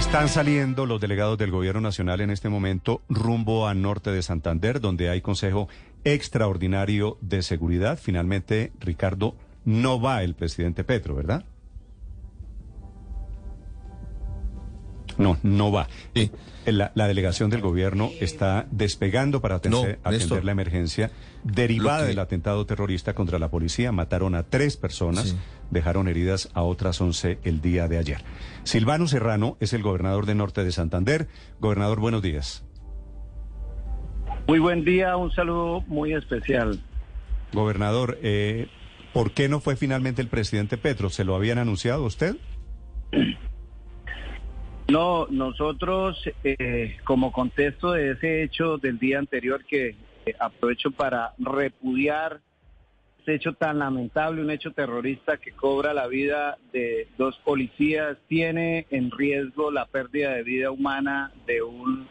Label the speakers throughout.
Speaker 1: Están saliendo los delegados del Gobierno Nacional en este momento rumbo a norte de Santander, donde hay Consejo Extraordinario de Seguridad. Finalmente, Ricardo, no va el presidente Petro, ¿verdad? No, no va.
Speaker 2: Sí.
Speaker 1: La, la delegación del gobierno está despegando para atender,
Speaker 2: No,
Speaker 1: atender
Speaker 2: Néstor.
Speaker 1: la emergencia derivada
Speaker 2: que-
Speaker 1: del atentado terrorista contra la policía. Mataron a tres personas,
Speaker 2: Sí.
Speaker 1: dejaron heridas a otras once el día de ayer. Silvano Serrano es el gobernador de Norte de Santander. Gobernador, buenos días.
Speaker 3: Muy buen día, un saludo muy especial.
Speaker 1: Gobernador, eh, ¿por qué no fue finalmente el presidente Petro? ¿Se lo habían anunciado a usted?
Speaker 3: No, nosotros, eh, como contexto de ese hecho del día anterior, que eh, aprovecho para repudiar ese hecho tan lamentable, un hecho terrorista que cobra la vida de dos policías, tiene en riesgo la pérdida de vida humana de un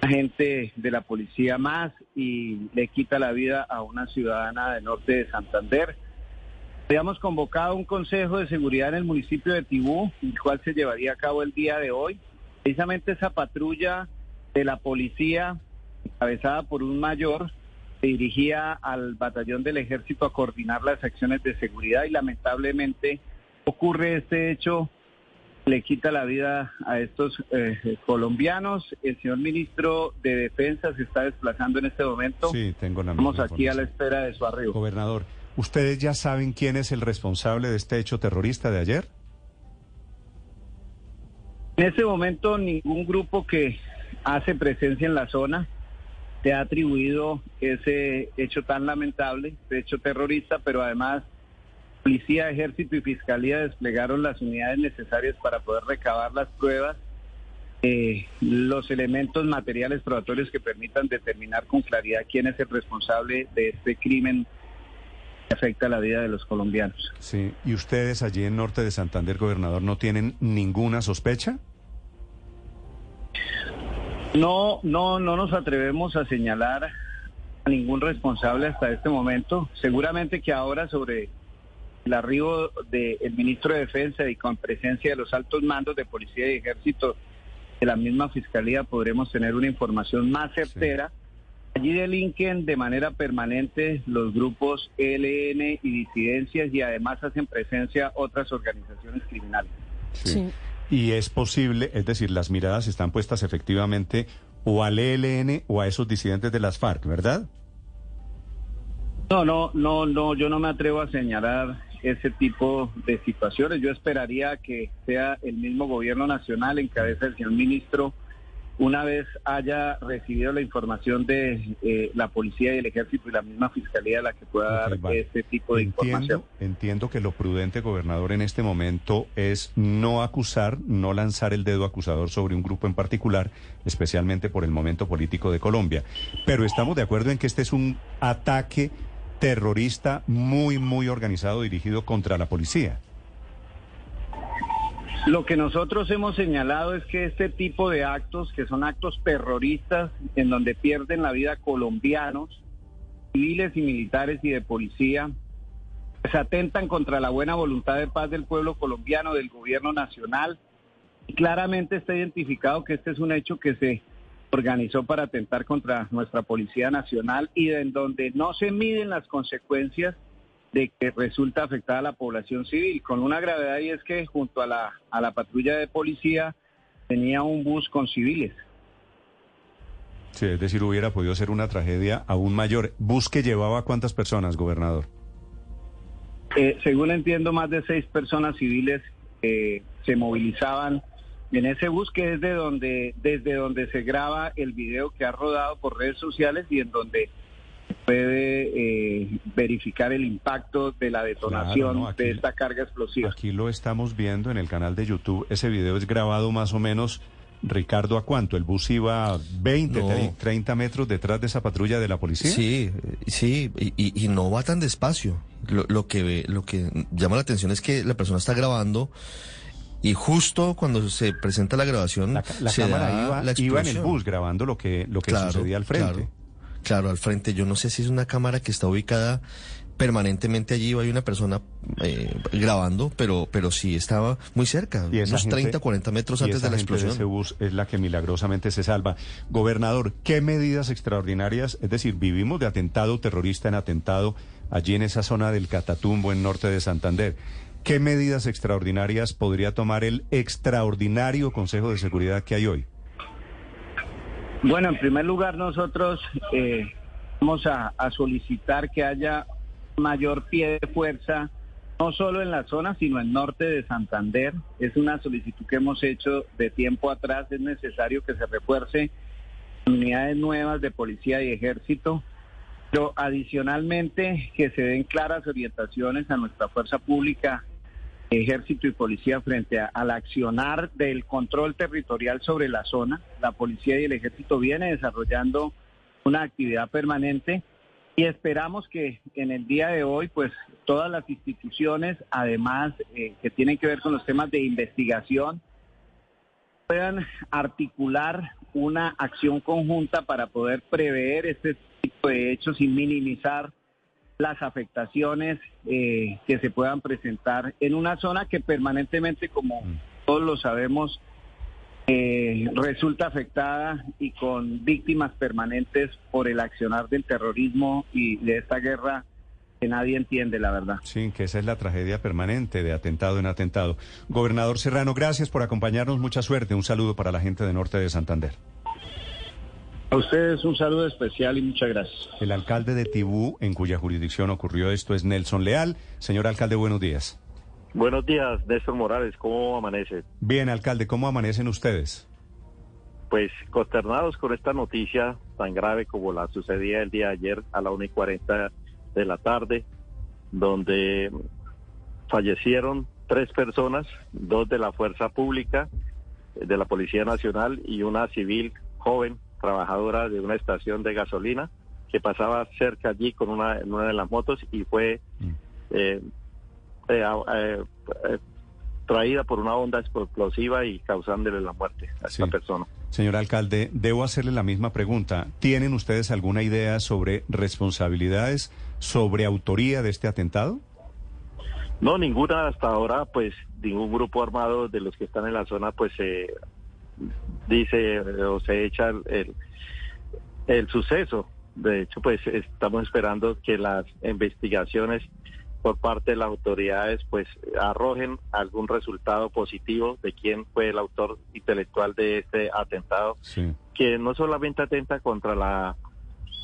Speaker 3: agente de la policía más y le quita la vida a una ciudadana del norte de Santander. Habíamos convocado un consejo de seguridad en el municipio de Tibú, el cual se llevaría a cabo el día de hoy. Precisamente esa patrulla de la policía, encabezada por un mayor, se dirigía al batallón del ejército a coordinar las acciones de seguridad y lamentablemente ocurre este hecho, le quita la vida a estos eh, colombianos. El señor ministro de Defensa se está desplazando en este momento.
Speaker 1: Sí, tengo la
Speaker 3: Estamos aquí a la espera de su arribo.
Speaker 1: Gobernador, ¿ustedes ya saben quién es el responsable de este hecho terrorista de ayer?
Speaker 3: En este momento ningún grupo que hace presencia en la zona se ha atribuido ese hecho tan lamentable, ese hecho terrorista, pero además policía, ejército y fiscalía desplegaron las unidades necesarias para poder recabar las pruebas, eh, los elementos materiales probatorios que permitan determinar con claridad quién es el responsable de este crimen afecta la vida de los colombianos.
Speaker 1: Sí. ¿Y ustedes allí en Norte de Santander, gobernador, no tienen ninguna sospecha?
Speaker 3: No, no, no nos atrevemos a señalar a ningún responsable hasta este momento. Seguramente que ahora sobre el arribo del ministro de Defensa y con presencia de los altos mandos de policía y ejército de la misma fiscalía podremos tener una información más certera. Allí delinquen de manera permanente los grupos ELN y disidencias y además hacen presencia otras organizaciones criminales.
Speaker 4: Sí.
Speaker 1: Y es posible, es decir, las miradas están puestas efectivamente o al ELN o a esos disidentes de las FARC, ¿verdad?
Speaker 3: No, no, no, no, yo no me atrevo a señalar ese tipo de situaciones. Yo esperaría que sea el mismo gobierno nacional en cabeza del señor ministro una vez haya recibido la información de eh, la policía y el ejército y la misma fiscalía la que pueda dar
Speaker 1: vale.
Speaker 3: este tipo de información.
Speaker 1: Entiendo que lo prudente, gobernador, en este momento es no acusar, no lanzar el dedo acusador sobre un grupo en particular, especialmente por el momento político de Colombia. Pero estamos de acuerdo en que este es un ataque terrorista muy, muy organizado dirigido contra la policía.
Speaker 3: Lo que nosotros hemos señalado es que este tipo de actos, que son actos terroristas, en donde pierden la vida colombianos, civiles y militares y de policía, pues atentan contra la buena voluntad de paz del pueblo colombiano, del gobierno nacional. Y claramente está identificado que este es un hecho que se organizó para atentar contra nuestra Policía Nacional y en donde no se miden las consecuencias de que resulta afectada la población civil, con una gravedad y es que junto a la, a la patrulla de policía tenía un bus con civiles.
Speaker 1: Sí, es decir, hubiera podido ser una tragedia aún mayor. ¿Bus que llevaba cuántas personas, gobernador?
Speaker 3: Eh, según entiendo, más de seis personas civiles eh, se movilizaban en ese bus que es de donde, desde donde se graba el video que ha rodado por redes sociales y en donde puede eh, verificar el impacto de la detonación
Speaker 1: Claro, no, aquí-
Speaker 3: de esta carga explosiva.
Speaker 1: Aquí lo estamos viendo en el canal de YouTube. Ese video es grabado más o menos, Ricardo, ¿a cuánto? ¿El bus iba 20,
Speaker 2: No.
Speaker 1: 30 metros detrás de esa patrulla de la policía?
Speaker 2: Sí, sí, y, no va tan despacio. Lo, lo que ve- lo que llama la atención es que la persona está grabando y justo cuando se presenta la grabación
Speaker 1: La, la
Speaker 2: se
Speaker 1: cámara
Speaker 2: da
Speaker 1: iba,
Speaker 2: la
Speaker 1: iba en el bus grabando lo que, lo que
Speaker 2: Claro,
Speaker 1: sucedía al frente.
Speaker 2: Claro, claro, al frente. Yo no sé si es una cámara que está ubicada permanentemente allí hay una persona eh, grabando, pero, pero sí estaba muy cerca,
Speaker 1: Y
Speaker 2: unos
Speaker 1: gente-
Speaker 2: 30, 40 metros antes de la explosión.
Speaker 1: ese bus es la que milagrosamente se salva. Gobernador, ¿qué medidas extraordinarias? Es decir, vivimos de atentado terrorista en atentado allí en esa zona del Catatumbo, en norte de Santander. ¿Qué medidas extraordinarias podría tomar el extraordinario Consejo de Seguridad que hay hoy?
Speaker 3: Bueno, en primer lugar nosotros eh, vamos a, solicitar que haya mayor pie de fuerza, no solo en la zona, sino en norte de Santander. Es una solicitud que hemos hecho de tiempo atrás. Es necesario que se refuerce unidades nuevas de policía y ejército, pero adicionalmente que se den claras orientaciones a nuestra fuerza pública, ejército y policía frente a- al accionar del control territorial sobre la zona. La policía y el ejército viene desarrollando una actividad permanente y esperamos que en el día de hoy, pues todas las instituciones, además eh, que tienen que ver con los temas de investigación, puedan articular una acción conjunta para poder prever este tipo de hechos y minimizar las afectaciones eh, que se puedan presentar en una zona que permanentemente, como todos lo sabemos, eh, resulta afectada y con víctimas permanentes por el accionar del terrorismo y de esta guerra que nadie entiende, la verdad.
Speaker 1: Sí, que esa es la tragedia permanente de atentado en atentado. Gobernador Serrano, gracias por acompañarnos. Mucha suerte. Un saludo para la gente de norte de Santander.
Speaker 3: A ustedes un saludo especial y muchas gracias.
Speaker 1: El alcalde de Tibú, en cuya jurisdicción ocurrió esto, es Nelson Leal. Señor alcalde, buenos días.
Speaker 4: Buenos días, Néstor Morales, ¿cómo amanece?
Speaker 1: Bien, alcalde, ¿cómo amanecen ustedes?
Speaker 4: Pues consternados con esta noticia tan grave como la sucedía el día de ayer a la 1 y 40 de la tarde, donde fallecieron tres personas, dos de la Fuerza Pública, de la Policía Nacional y una civil joven, trabajadora de una estación de gasolina, que pasaba cerca allí con una, en una de las motos y fue
Speaker 1: Mm.
Speaker 4: eh, eh, eh, traída por una onda explosiva y causándole la muerte a esta
Speaker 1: Sí.
Speaker 4: persona.
Speaker 1: Señor alcalde, debo hacerle la misma pregunta. ¿Tienen ustedes alguna idea sobre responsabilidades, sobre autoría de este atentado?
Speaker 4: No, ninguna hasta ahora, pues ningún grupo armado de los que están en la zona, pues se dice o se echa el, el, el suceso. De hecho, pues estamos esperando que las investigaciones por parte de las autoridades, pues arrojen algún resultado positivo de quién fue el autor intelectual de este atentado,
Speaker 1: Sí.
Speaker 4: que no solamente atenta contra la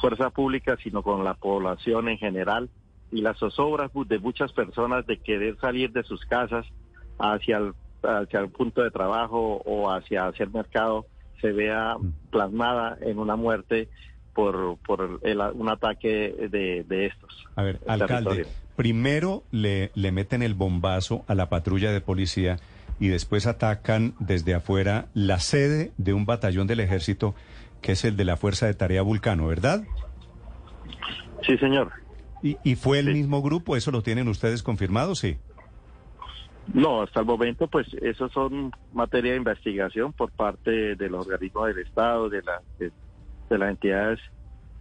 Speaker 4: fuerza pública, sino con la población en general y las zozobras de muchas personas de querer salir de sus casas hacia el, hacia el punto de trabajo o hacia hacer mercado se vea plasmada en una muerte por, por el- un ataque de, de estos.
Speaker 1: A ver,
Speaker 4: el
Speaker 1: alcalde,
Speaker 4: territorio.
Speaker 1: primero le, le meten el bombazo a la patrulla de policía y después atacan desde afuera la sede de un batallón del ejército que es el de la Fuerza de Tarea Vulcano, ¿verdad?
Speaker 4: Sí, señor.
Speaker 1: ¿Y, y fue el
Speaker 4: Sí.
Speaker 1: mismo grupo? ¿Eso lo tienen ustedes confirmado? Sí.
Speaker 4: No, hasta el momento, pues, eso son materia de investigación por parte de los organismos del Estado, de, la, de, de las entidades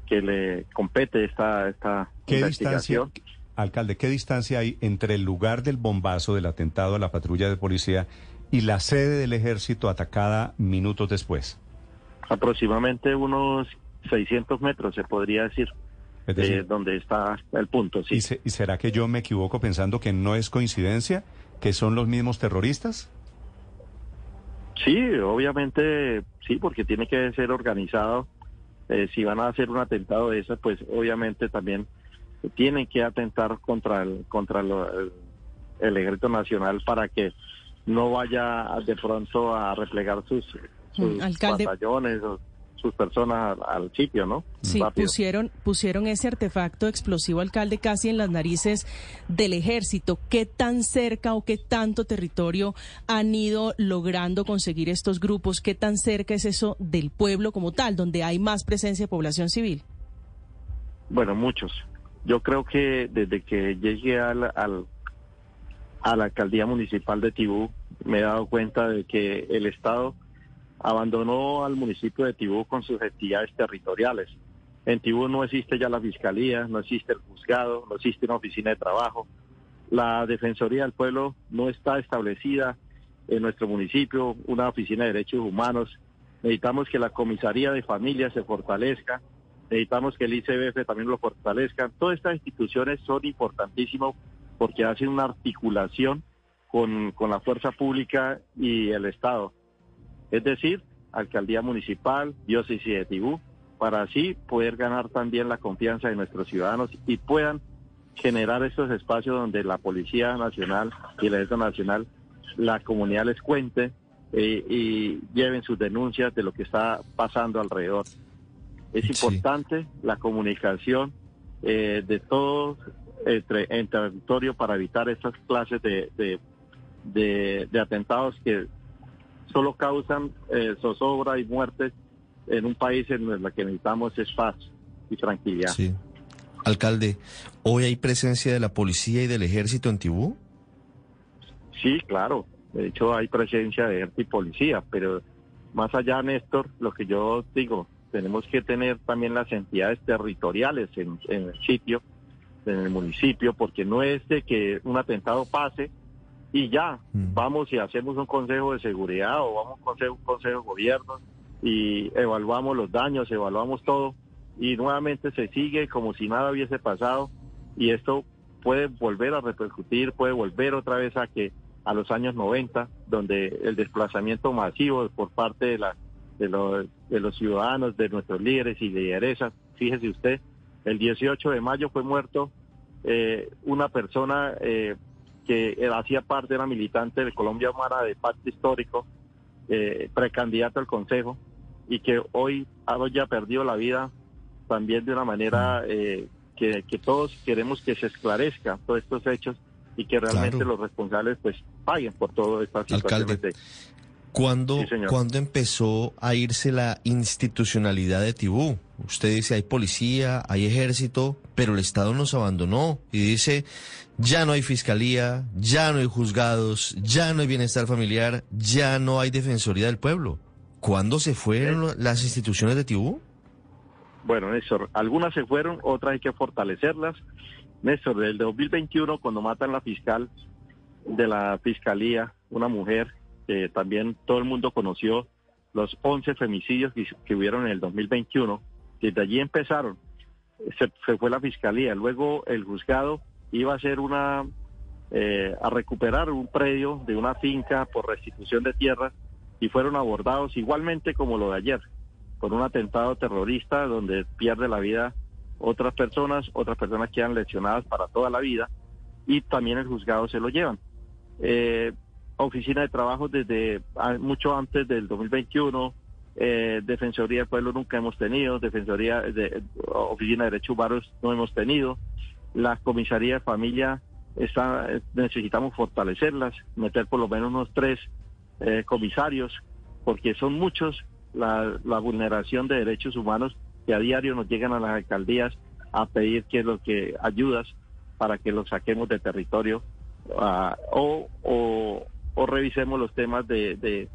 Speaker 4: que le compete esta, esta
Speaker 1: ¿Qué distancia,
Speaker 4: investigación.
Speaker 1: alcalde, qué distancia hay entre el lugar del bombazo del atentado a la patrulla de policía y la sede del ejército atacada minutos después?
Speaker 4: Aproximadamente unos 600 metros, se podría decir,
Speaker 1: Es
Speaker 4: de
Speaker 1: decir,
Speaker 4: donde está el punto, sí.
Speaker 1: ¿y, se- y será que yo me equivoco pensando que no es coincidencia, que son los mismos terroristas?
Speaker 4: Sí, obviamente, sí, porque tiene que ser organizado. Eh, si van a hacer un atentado de esas, pues obviamente también tienen que atentar contra el contra lo- el, el ejército nacional para que no vaya de pronto a replegar sus, sus
Speaker 5: alcalde.
Speaker 4: batallones o sus personas al, al sitio, ¿no?
Speaker 5: Sí,
Speaker 4: Rápido.
Speaker 5: pusieron, pusieron ese artefacto explosivo, alcalde, casi en las narices del ejército. ¿Qué tan cerca o qué tanto territorio han ido logrando conseguir estos grupos? ¿Qué tan cerca es eso del pueblo como tal, donde hay más presencia de población civil?
Speaker 4: Bueno, muchos. Yo creo que desde que llegué al, al- a la alcaldía municipal de Tibú, me he dado cuenta de que el Estado abandonó al municipio de Tibú con sus actividades territoriales. En Tibú no existe ya la fiscalía, no existe el juzgado, no existe una oficina de trabajo. La Defensoría del Pueblo no está establecida en nuestro municipio, una oficina de derechos humanos. Necesitamos que la comisaría de familia se fortalezca, necesitamos que el ICBF también lo fortalezca. Todas estas instituciones son importantísimas porque hacen una articulación con, con la fuerza pública y el Estado. Es decir, alcaldía municipal, diócesis de Tibú, para así poder ganar también la confianza de nuestros ciudadanos y puedan generar estos espacios donde la Policía Nacional y la Ejército Nacional, la comunidad les cuente eh, y lleven sus denuncias de lo que está pasando alrededor. Es importante la comunicación eh, de todos entre, en territorio para evitar estas clases de, de, de, atentados que solo causan eh, zozobra y muertes en un país en el que necesitamos es paz y tranquilidad.
Speaker 2: Sí. Alcalde, ¿hoy hay presencia de la policía y del ejército en Tibú?
Speaker 4: Sí, claro. De hecho, hay presencia de ejército y policía, pero más allá, Néstor, lo que yo digo, tenemos que tener también las entidades territoriales en, el sitio, en el municipio, porque no es de que un atentado pase y ya, mm. vamos y hacemos un consejo de seguridad o vamos a un consejo, un consejo de gobierno y evaluamos los daños, evaluamos todo y nuevamente se sigue como si nada hubiese pasado y esto puede volver a repercutir, puede volver otra vez a que a los años 90, donde el desplazamiento masivo por parte de, la, de, los, de los ciudadanos, de nuestros líderes y lideresas, fíjese usted, el 18 de mayo fue muerto eh, una persona eh, que hacía parte, de la militante de Colombia Humana de Pacto Histórico, eh, precandidato al Consejo, y que hoy ya perdido la vida también de una manera eh, que, todos queremos que se esclarezca todos estos hechos y que realmente los responsables pues paguen por todo esta situación.
Speaker 2: Alcalde, ¿cuándo, empezó a irse la institucionalidad de Tibú? Usted dice, hay policía, hay ejército, pero el Estado nos abandonó y dice, ya no hay fiscalía, ya no hay juzgados, ya no hay bienestar familiar, ya no hay defensoría del pueblo. ¿Cuándo se fueron las instituciones de Tibú?
Speaker 4: Bueno, Néstor, algunas se fueron, otras hay que fortalecerlas. Néstor, del 2021, cuando matan la fiscal de la fiscalía, una mujer que también todo el mundo conoció, los 11 femicidios que, que hubieron en el 2021, desde allí empezaron. Se, fue la fiscalía, luego el juzgado iba a hacer una, eh, a recuperar un predio de una finca por restitución de tierras y fueron abordados igualmente como lo de ayer, con un atentado terrorista donde pierde la vida otras personas, otras personas quedan lesionadas para toda la vida y también el juzgado se lo llevan. Eh, oficina de trabajo desde mucho antes del 2021, eh, Defensoría del Pueblo nunca hemos tenido, Defensoría de Oficina de Derechos Humanos no hemos tenido, la Comisaría de Familia está, necesitamos fortalecerlas, meter por lo menos unos tres eh, comisarios, porque son muchos la, vulneración de derechos humanos que a diario nos llegan a las alcaldías a pedir que lo que ayudas para que los saquemos de territorio ah, o, o, revisemos los temas de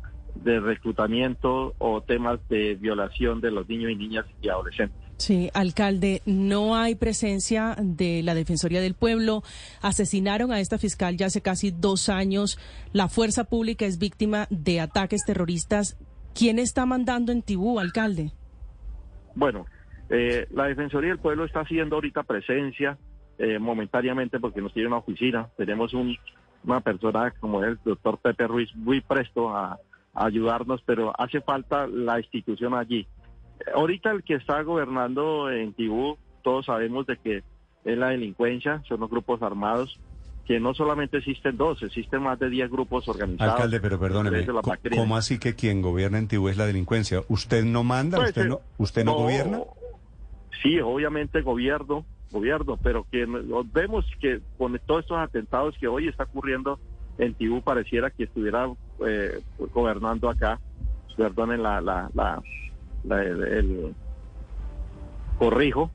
Speaker 4: reclutamiento o temas de violación de los niños y niñas y adolescentes.
Speaker 5: Sí, alcalde, no hay presencia de la Defensoría del Pueblo. Asesinaron a esta fiscal ya hace casi dos años. La fuerza pública es víctima de ataques terroristas. ¿Quién está mandando en Tibú, alcalde?
Speaker 4: Bueno, eh, la Defensoría del Pueblo está haciendo ahorita presencia eh, momentáneamente porque nos tiene una oficina. Tenemos un, una persona como el doctor Pepe Ruiz muy presto a ayudarnos, pero hace falta la institución allí. Ahorita el que está gobernando en Tibú, todos sabemos de que es la delincuencia, son los grupos armados, que no solamente existen dos, existen más de diez grupos organizados.
Speaker 1: Alcalde, pero perdóneme, ¿cómo así que quien gobierna en Tibú es la delincuencia? ¿Usted no manda? Pues, ¿Usted, no, eh, ¿Usted no, gobierna?
Speaker 4: Sí, obviamente gobierno, gobierno, pero que vemos que con todos estos atentados que hoy está ocurriendo en Tibú pareciera que estuviera eh, gobernando acá, perdonen la, la, la el, corrijo,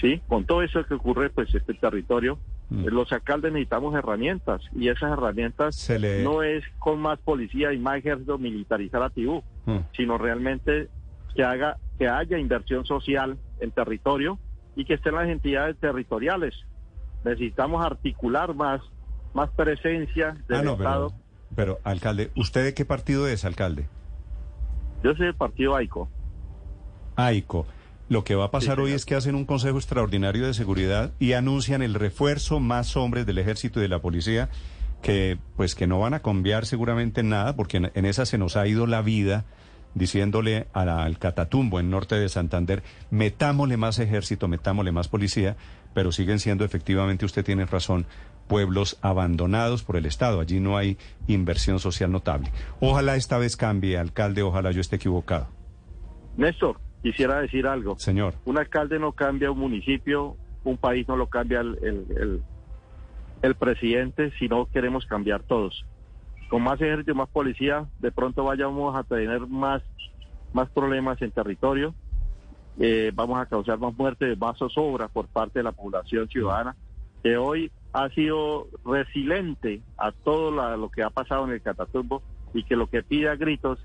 Speaker 4: ¿sí? Con todo eso que ocurre, pues este territorio, mm. los alcaldes necesitamos herramientas y esas herramientas no es con más policía y más ejército militarizar a Tibú, mm. sino realmente que haga que haya inversión social en territorio y que estén las entidades territoriales. Necesitamos articular más, más presencia del
Speaker 1: ah,
Speaker 4: Estado.
Speaker 1: Pero, pero, alcalde, ¿usted de qué partido es, alcalde?
Speaker 4: Yo soy del partido AICO.
Speaker 1: AICO. Lo que va a pasar hoy es que hacen un Consejo Extraordinario de Seguridad y anuncian el refuerzo más hombres del Ejército y de la Policía que pues que no van a cambiar seguramente nada porque en, en esa se nos ha ido la vida diciéndole al Catatumbo en norte de Santander, metámosle más ejército, metámosle más policía, pero siguen siendo efectivamente, usted tiene razón, pueblos abandonados por el Estado. Allí no hay inversión social notable. Ojalá esta vez cambie, alcalde, ojalá yo esté equivocado.
Speaker 4: Néstor, quisiera decir algo.
Speaker 1: Señor.
Speaker 4: Un alcalde no cambia un municipio, un país no lo cambia el, el, el, presidente, si no queremos cambiar todos. Con más ejército y más policía, de pronto vayamos a tener más, más problemas en territorio, eh, vamos a causar más muertes, más zozobra por parte de la población ciudadana, que hoy ha sido resiliente a todo lo que ha pasado en el Catatumbo y que lo que pide a gritos